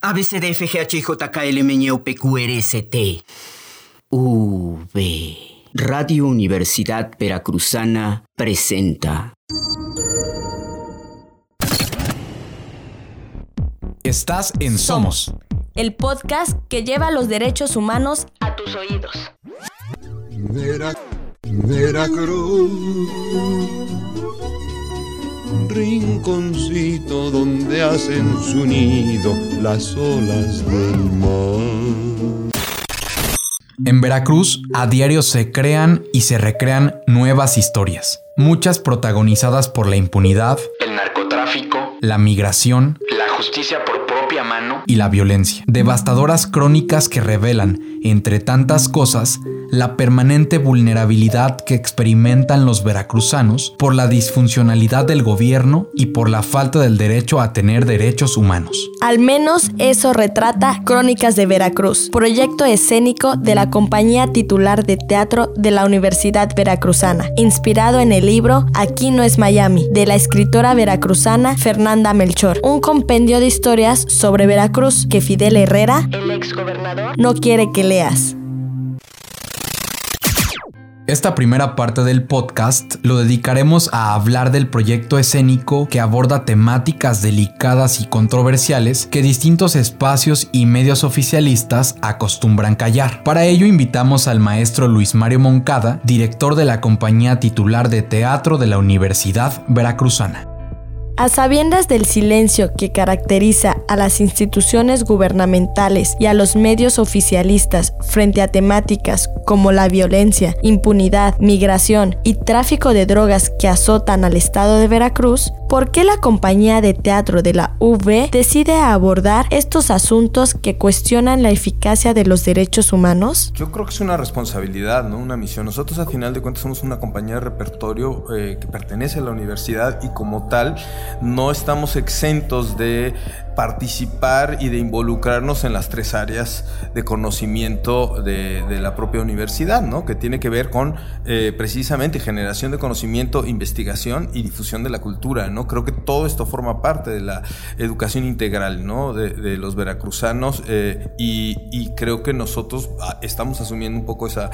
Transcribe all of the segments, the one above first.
ABCDFGHJKLMNOPQRST. V. Radio Universidad Veracruzana presenta. Estás en Somos, el podcast que lleva los derechos humanos a tus oídos. Veracruz, rinconcito donde hacen su nido las olas del mar. En Veracruz a diario se crean y se recrean nuevas historias, muchas protagonizadas por la impunidad, el narcotráfico, la migración, la justicia por propia mano y la violencia. Devastadoras crónicas que revelan, entre tantas cosas, la permanente vulnerabilidad que experimentan los veracruzanos por la disfuncionalidad del gobierno y por la falta del derecho a tener derechos humanos. Al menos eso retrata Crónicas de Veracruz, proyecto escénico de la compañía titular de teatro de la Universidad Veracruzana, inspirado en el libro Aquí no es Miami, de la escritora veracruzana Fernanda Melchor, un compendio de historias sobre Veracruz que Fidel Herrera, el ex gobernador, no quiere que leas. Esta primera parte del podcast lo dedicaremos a hablar del proyecto escénico que aborda temáticas delicadas y controversiales que distintos espacios y medios oficialistas acostumbran callar. Para ello invitamos al maestro Luis Mario Moncada, director de la compañía titular de teatro de la Universidad Veracruzana. A sabiendas del silencio que caracteriza a las instituciones gubernamentales y a los medios oficialistas frente a temáticas como la violencia, impunidad, migración y tráfico de drogas que azotan al estado de Veracruz, ¿por qué la compañía de teatro de la UV decide abordar estos asuntos que cuestionan la eficacia de los derechos humanos? Yo creo que es una responsabilidad, ¿no? Una misión. Nosotros, a final de cuentas, somos una compañía de repertorio eh, que pertenece a la universidad y como tal no estamos exentos de participar y de involucrarnos en las tres áreas de conocimiento de, la propia universidad, ¿no? que tiene que ver con eh, precisamente generación de conocimiento, investigación y difusión de la cultura. ¿no? Creo que todo esto forma parte de la educación integral ¿no? de, los veracruzanos eh, y, creo que nosotros ah, estamos asumiendo un poco esa,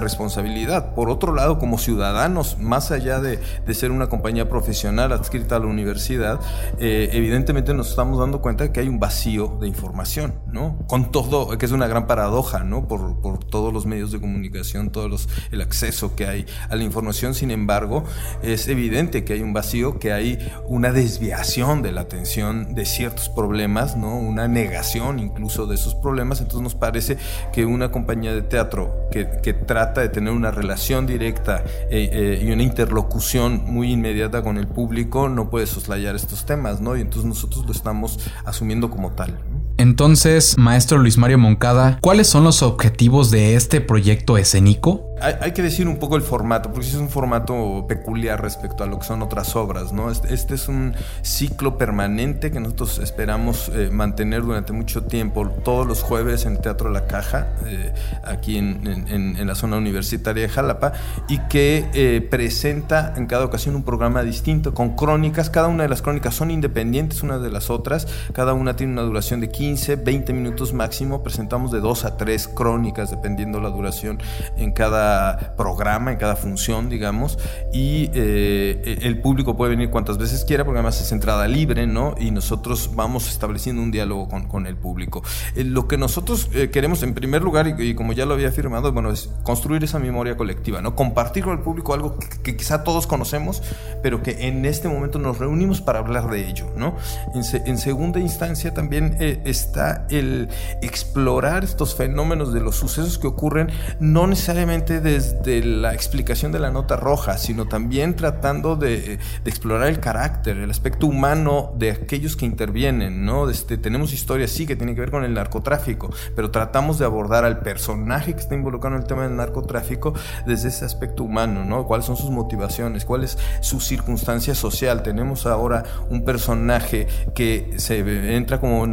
responsabilidad. Por otro lado, como ciudadanos, más allá de, ser una compañía profesional adscrita a la universidad, eh, evidentemente nos estamos dando cuenta cuenta que hay un vacío de información, ¿no? Con todo, que es una gran paradoja, ¿no? Por, por todos los medios de comunicación, todo los, el acceso que hay a la información, sin embargo, es evidente que hay un vacío, que hay una desviación de la atención de ciertos problemas, ¿no? Una negación incluso de esos problemas, entonces nos parece que una compañía de teatro que, que trata de tener una relación directa eh, eh, y una interlocución muy inmediata con el público no puede soslayar estos temas, ¿no? Y entonces nosotros lo estamos asumiendo como tal. Entonces, maestro Luis Mario Moncada, ¿cuáles son los objetivos de este proyecto escénico? Hay, que decir un poco el formato, porque es un formato peculiar respecto a lo que son otras obras, ¿no? Este, este es un ciclo permanente que nosotros esperamos eh, mantener durante mucho tiempo, todos los jueves en el Teatro La Caja, eh, aquí en, la zona universitaria de Jalapa, y que eh, presenta en cada ocasión un programa distinto, con crónicas, cada una de las crónicas son independientes unas de las otras, cada una tiene una duración de 15, 20 minutos máximo, presentamos de 2 a 3 crónicas, dependiendo la duración en cada programa, en cada función, digamos, y eh, el público puede venir cuantas veces quiera, porque además es entrada libre, ¿no? Y nosotros vamos estableciendo un diálogo con, el público. Eh, lo que nosotros eh, queremos, en primer lugar, y, como ya lo había afirmado, bueno, es construir esa memoria colectiva, ¿no? Compartir con el público algo que, quizá todos conocemos, pero que en este momento nos reunimos para hablar de ello, ¿no? En, segunda instancia también está el explorar estos fenómenos de los sucesos que ocurren, no necesariamente desde la explicación de la nota roja, sino también tratando de, explorar el carácter, el aspecto humano de aquellos que intervienen, ¿no? Este, tenemos historias, sí, que tienen que ver con el narcotráfico, pero tratamos de abordar al personaje que está involucrado en el tema del narcotráfico desde ese aspecto humano, ¿no? ¿Cuáles son sus motivaciones? ¿Cuál es su circunstancia social? Tenemos ahora un personaje que se entra como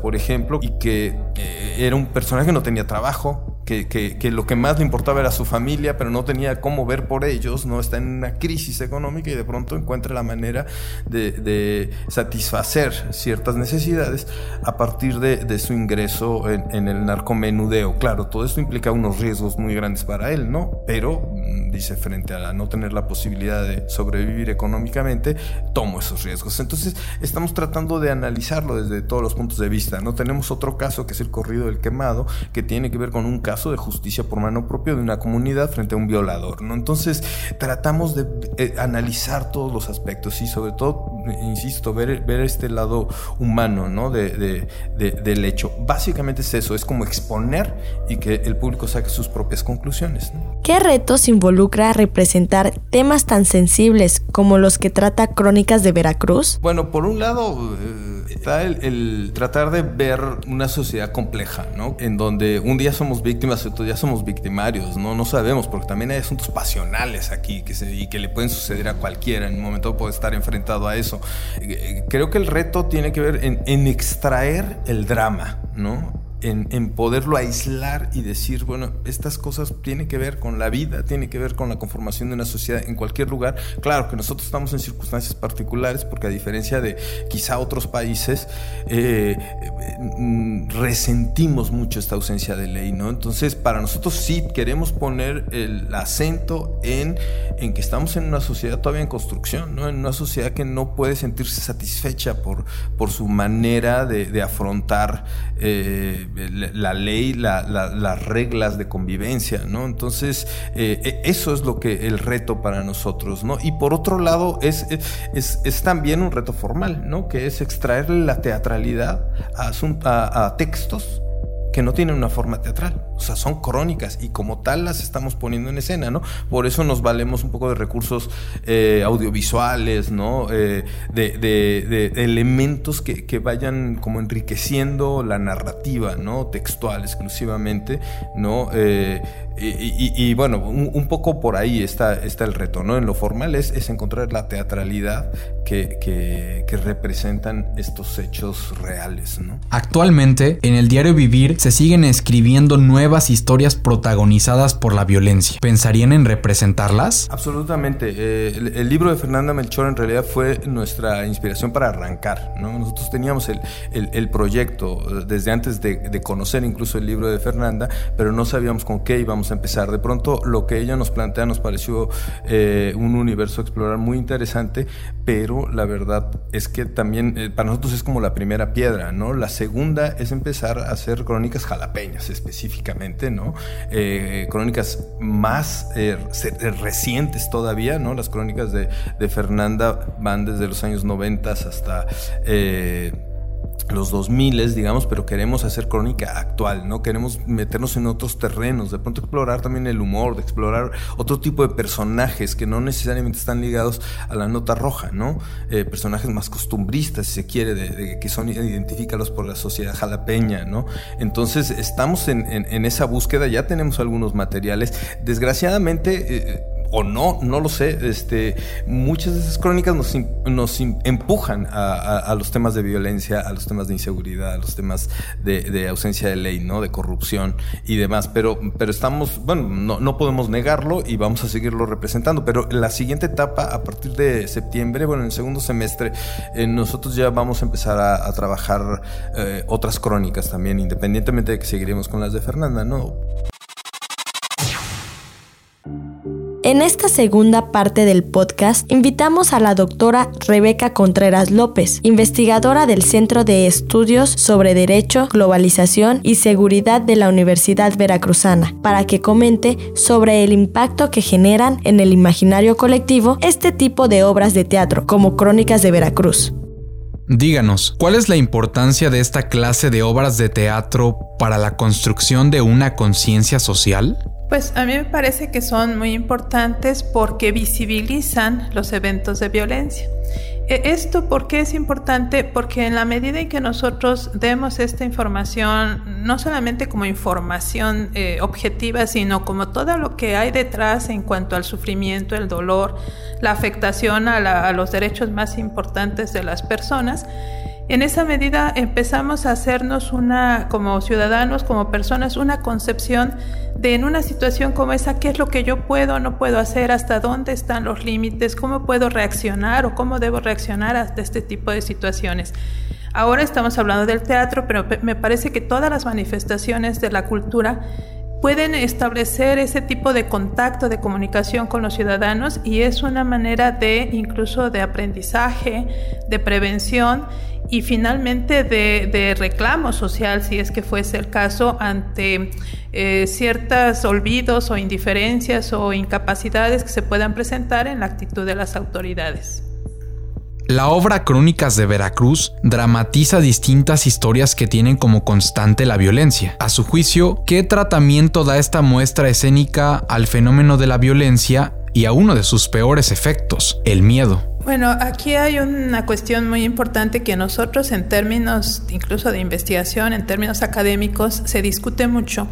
por ejemplo, y que eh, era un personaje que no tenía trabajo, que, lo que más le importaba era su familia, pero no tenía cómo ver por ellos, ¿no? Está en una crisis económica y de pronto encuentra la manera de, satisfacer ciertas necesidades a partir de, su ingreso en, el narcomenudeo. Claro, todo esto implica unos riesgos muy grandes para él, ¿no? Pero, dice, frente a no tener la posibilidad de sobrevivir económicamente, tomo esos riesgos. Entonces, estamos tratando de analizarlo desde todos los puntos de vista, ¿no? Tenemos otro caso que es el corrido del quemado, que tiene que ver con un caso de justicia por mano propia de una comunidad frente a un violador, ¿no? Entonces tratamos de eh, analizar todos los aspectos y sobre todo, insisto, ver, ver este lado humano, ¿no? De, del hecho. Básicamente es eso, es como exponer y que el público saque sus propias conclusiones. ¿Qué retos involucra representar temas tan sensibles como los que trata Crónicas de Veracruz? Bueno, por un lado... Eh, está el, tratar de ver una sociedad compleja, ¿no? En donde un día somos víctimas y otro día somos victimarios, ¿no? No sabemos, porque también hay asuntos pasionales aquí que se, y que le pueden suceder a cualquiera. En un momento puede estar enfrentado a eso. Creo que el reto tiene que ver en, en extraer el drama, ¿no? En, poderlo aislar y decir, bueno, estas cosas tienen que ver con la vida, tienen que ver con la conformación de una sociedad en cualquier lugar. Claro que nosotros estamos en circunstancias particulares porque a diferencia de quizá otros países, eh, mm, resentimos mucho esta ausencia de ley, ¿no? Entonces, para nosotros sí queremos poner el acento en, en que estamos en una sociedad todavía en construcción, ¿no? En una sociedad que no puede sentirse satisfecha por, por su manera de, afrontar eh, la ley, las reglas de convivencia, ¿no? Entonces, eh, e, eso es lo que el reto para nosotros, ¿no? Y por otro lado, es, es, es también un reto formal, ¿no? Que es extraerle la teatralidad a, a textos que no tienen una forma teatral, o sea, son crónicas y como tal las estamos poniendo en escena, ¿no? Por eso nos valemos un poco de recursos eh, audiovisuales, ¿no? Eh, de, elementos que, vayan como enriqueciendo la narrativa, ¿no? Textual exclusivamente, ¿no? Eh, y, bueno, un, poco por ahí está, está el reto, ¿no? En lo formal es, encontrar la teatralidad que, que, representan estos hechos reales, ¿no? Actualmente, en el diario Vivir se siguen escribiendo nuevas historias protagonizadas por la violencia. ¿Pensarían en representarlas? Absolutamente. Eh, el, libro de Fernanda Melchor en realidad fue nuestra inspiración para arrancar, ¿no? Nosotros teníamos el, el, proyecto eh, desde antes de, conocer incluso el libro de Fernanda, pero no sabíamos con qué íbamos a empezar. De pronto lo que ella nos plantea nos pareció eh, un universo a explorar muy interesante, pero la verdad es que también para nosotros es como la primera piedra, ¿no? La segunda es empezar a hacer crónicas jalapeñas específicamente, ¿no? Eh, crónicas más recientes todavía, ¿no? Las crónicas de, de, Fernanda van desde los años 90 hasta los 2000, digamos, pero queremos hacer crónica actual, ¿no? Queremos meternos en otros terrenos, de pronto explorar también el humor, de explorar otro tipo de personajes que no necesariamente están ligados a la nota roja, ¿no? Eh, personajes más costumbristas, si se quiere, que son identifícalos por la sociedad jalapeña, ¿no? Entonces, estamos en, esa búsqueda, ya tenemos algunos materiales. Desgraciadamente, eh, o no, no lo sé, este, muchas de esas crónicas nos, nos empujan a, los temas de violencia, a los temas de inseguridad, a los temas de, ausencia de ley, ¿no? De corrupción y demás, pero, pero estamos, bueno, no, no, podemos negarlo y vamos a seguirlo representando, pero la siguiente etapa, a partir de septiembre, bueno, en el segundo semestre, eh, nosotros ya vamos a empezar a, trabajar eh, otras crónicas también, independientemente de que seguiremos con las de Fernanda, ¿no? En esta segunda parte del podcast invitamos a la doctora Rebeca Contreras López, investigadora del Centro de Estudios sobre Derecho, Globalización y Seguridad de la Universidad Veracruzana, para que comente sobre el impacto que generan en el imaginario colectivo este tipo de obras de teatro, como Crónicas de Veracruz. Díganos, ¿cuál es la importancia de esta clase de obras de teatro para la construcción de una conciencia social? Pues a mí me parece que son muy importantes porque visibilizan los eventos de violencia. E, ¿Esto por qué es importante? Porque en la medida en que nosotros demos esta información, no solamente como información eh, objetiva, sino como todo lo que hay detrás en cuanto al sufrimiento, el dolor, la afectación a, a los derechos más importantes de las personas, En esa medida empezamos a hacernos una, como ciudadanos, como personas, una concepción de en una situación como esa, qué es lo que yo puedo no puedo hacer, hasta dónde están los límites, cómo puedo reaccionar o cómo debo reaccionar a este tipo de situaciones. Ahora estamos hablando del teatro, pero me parece que todas las manifestaciones de la cultura pueden establecer ese tipo de contacto, de comunicación con los ciudadanos y es una manera de incluso de aprendizaje, de prevención y finalmente de, reclamo social, si es que fuese el caso, ante eh, ciertos olvidos o indiferencias o incapacidades que se puedan presentar en la actitud de las autoridades. La obra Crónicas de Veracruz dramatiza distintas historias que tienen como constante la violencia. A su juicio, ¿qué tratamiento da esta muestra escénica al fenómeno de la violencia y a uno de sus peores efectos, el miedo? Bueno, aquí hay una cuestión muy importante que nosotros en términos incluso de investigación, en términos académicos, se discute mucho,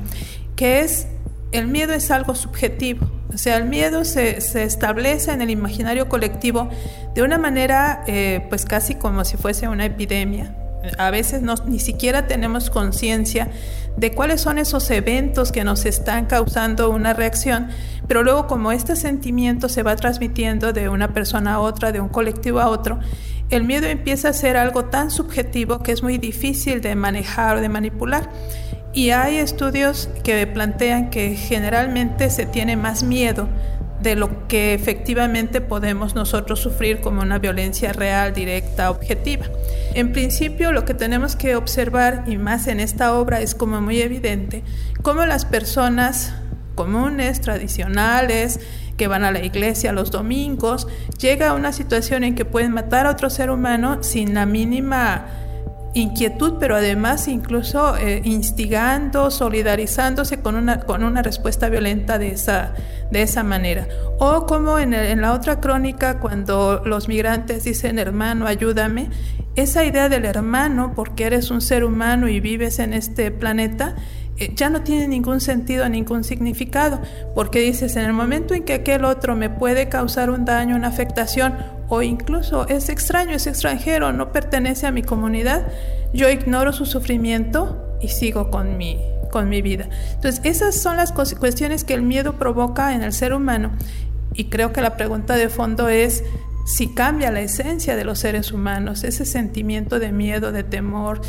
que es el miedo es algo subjetivo. O sea, el miedo se, establece en el imaginario colectivo de una manera, eh, pues casi como si fuese una epidemia. A veces no, ni siquiera tenemos conciencia de cuáles son esos eventos que nos están causando una reacción, pero luego como este sentimiento se va transmitiendo de una persona a otra, de un colectivo a otro, el miedo empieza a ser algo tan subjetivo que es muy difícil de manejar o de manipular. Y hay estudios que plantean que generalmente se tiene más miedo de lo que efectivamente podemos nosotros sufrir como una violencia real, directa, objetiva. En principio lo que tenemos que observar, y más en esta obra es como muy evidente, cómo las personas comunes, tradicionales, que van a la iglesia los domingos, llega a una situación en que pueden matar a otro ser humano sin la mínima inquietud, pero además incluso eh, instigando, solidarizándose con una, con una respuesta violenta de esa, de esa manera. O como en, la otra crónica, cuando los migrantes dicen, hermano, ayúdame, esa idea del hermano, porque eres un ser humano y vives en este planeta, ya no tiene ningún sentido, ningún significado, porque dices, en el momento en que aquel otro me puede causar un daño, una afectación, o incluso es extraño, es extranjero, no pertenece a mi comunidad, yo ignoro su sufrimiento y sigo con mi, con mi vida. Entonces, esas son las cuestiones que el miedo provoca en el ser humano. Y creo que la pregunta de fondo es si cambia la esencia de los seres humanos, ese sentimiento de miedo, de temor,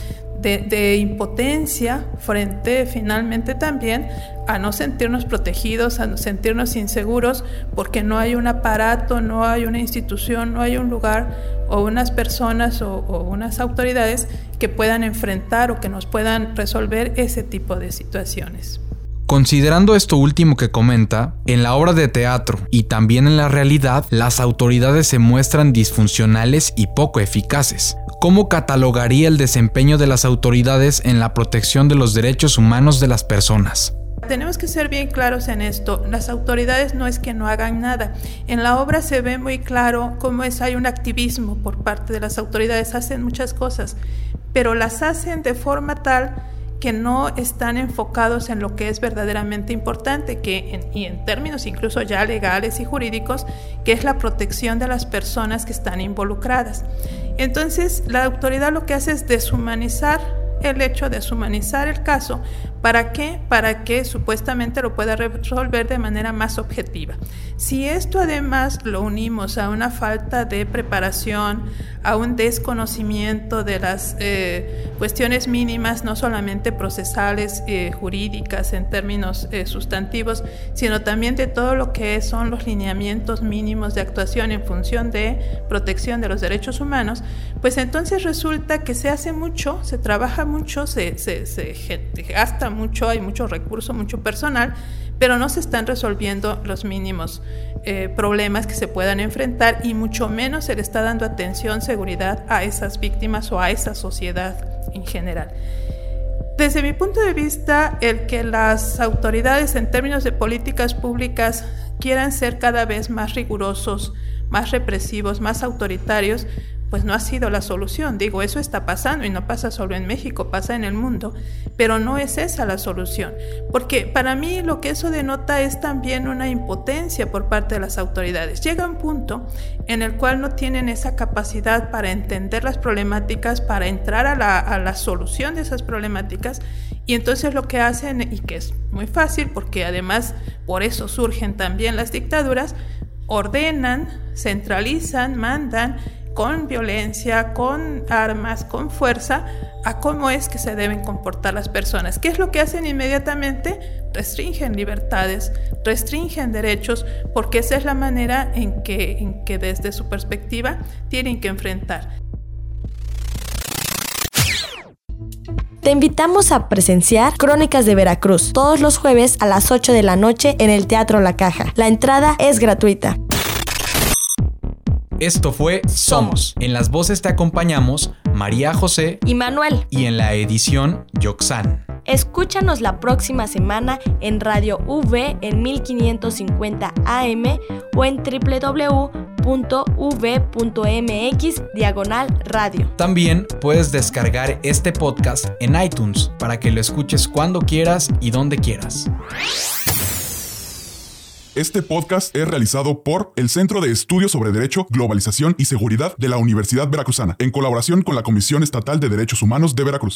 de, impotencia frente finalmente también a no sentirnos protegidos, a no sentirnos inseguros, porque no hay un aparato, no hay una institución, no hay un lugar o unas personas o unas autoridades que puedan enfrentar o que nos puedan resolver ese tipo de situaciones. Considerando esto último que comenta, en la obra de teatro y también en la realidad, las autoridades se muestran disfuncionales y poco eficaces. ¿Cómo catalogaría el desempeño de las autoridades en la protección de los derechos humanos de las personas? Tenemos que ser bien claros en esto. Las autoridades no es que no hagan nada. En la obra se ve muy claro cómo es hay un activismo por parte de las autoridades. Hacen muchas cosas, pero las hacen de forma tal que no están enfocados en lo que es verdaderamente importante, que y en términos incluso ya legales y jurídicos, que es la protección de las personas que están involucradas. Entonces, la autoridad lo que hace es deshumanizar el hecho de deshumanizar el caso. ¿Para qué? Para que supuestamente lo pueda resolver de manera más objetiva. Si esto además lo unimos a una falta de preparación, a un desconocimiento de las eh, cuestiones mínimas, no solamente procesales, eh, jurídicas en términos eh, sustantivos, sino también de todo lo que son los lineamientos mínimos de actuación en función de protección de los derechos humanos, pues entonces resulta que se hace mucho, se trabaja mucho, se, se, se gasta mucho, hay mucho recurso, mucho personal, pero no se están resolviendo los mínimos eh, problemas que se puedan enfrentar y mucho menos se le está dando atención, seguridad a esas víctimas o a esa sociedad en general. Desde mi punto de vista, el que las autoridades en términos de políticas públicas quieran ser cada vez más rigurosos, más represivos, más autoritarios, pues no ha sido la solución. Digo, eso está pasando y no pasa solo en México, pasa en el mundo, pero no es esa la solución. Porque para mí lo que eso denota es también una impotencia por parte de las autoridades. Llega un punto en el cual no tienen esa capacidad para entender las problemáticas, para entrar a la, solución de esas problemáticas y entonces lo que hacen, y que es muy fácil, porque además por eso surgen también las dictaduras, ordenan, centralizan, mandan con violencia, con armas, con fuerza, a cómo es que se deben comportar las personas. ¿Qué es lo que hacen inmediatamente? Restringen libertades, restringen derechos, porque esa es la manera en que, en que desde su perspectiva tienen que enfrentar. Te invitamos a presenciar Crónicas de Veracruz todos los jueves a las 8 de la noche en el Teatro La Caja. La entrada es gratuita. Esto fue Somos. En las voces te acompañamos María José y Manuel. Y en la edición Yoxan. Escúchanos la próxima semana en Radio V en 1550 AM o en www.v.mx diagonal radio. También puedes descargar este podcast en iTunes para que lo escuches cuando quieras y donde quieras. Este podcast es realizado por el Centro de Estudios sobre Derecho, Globalización y Seguridad de la Universidad Veracruzana, en colaboración con la Comisión Estatal de Derechos Humanos de Veracruz.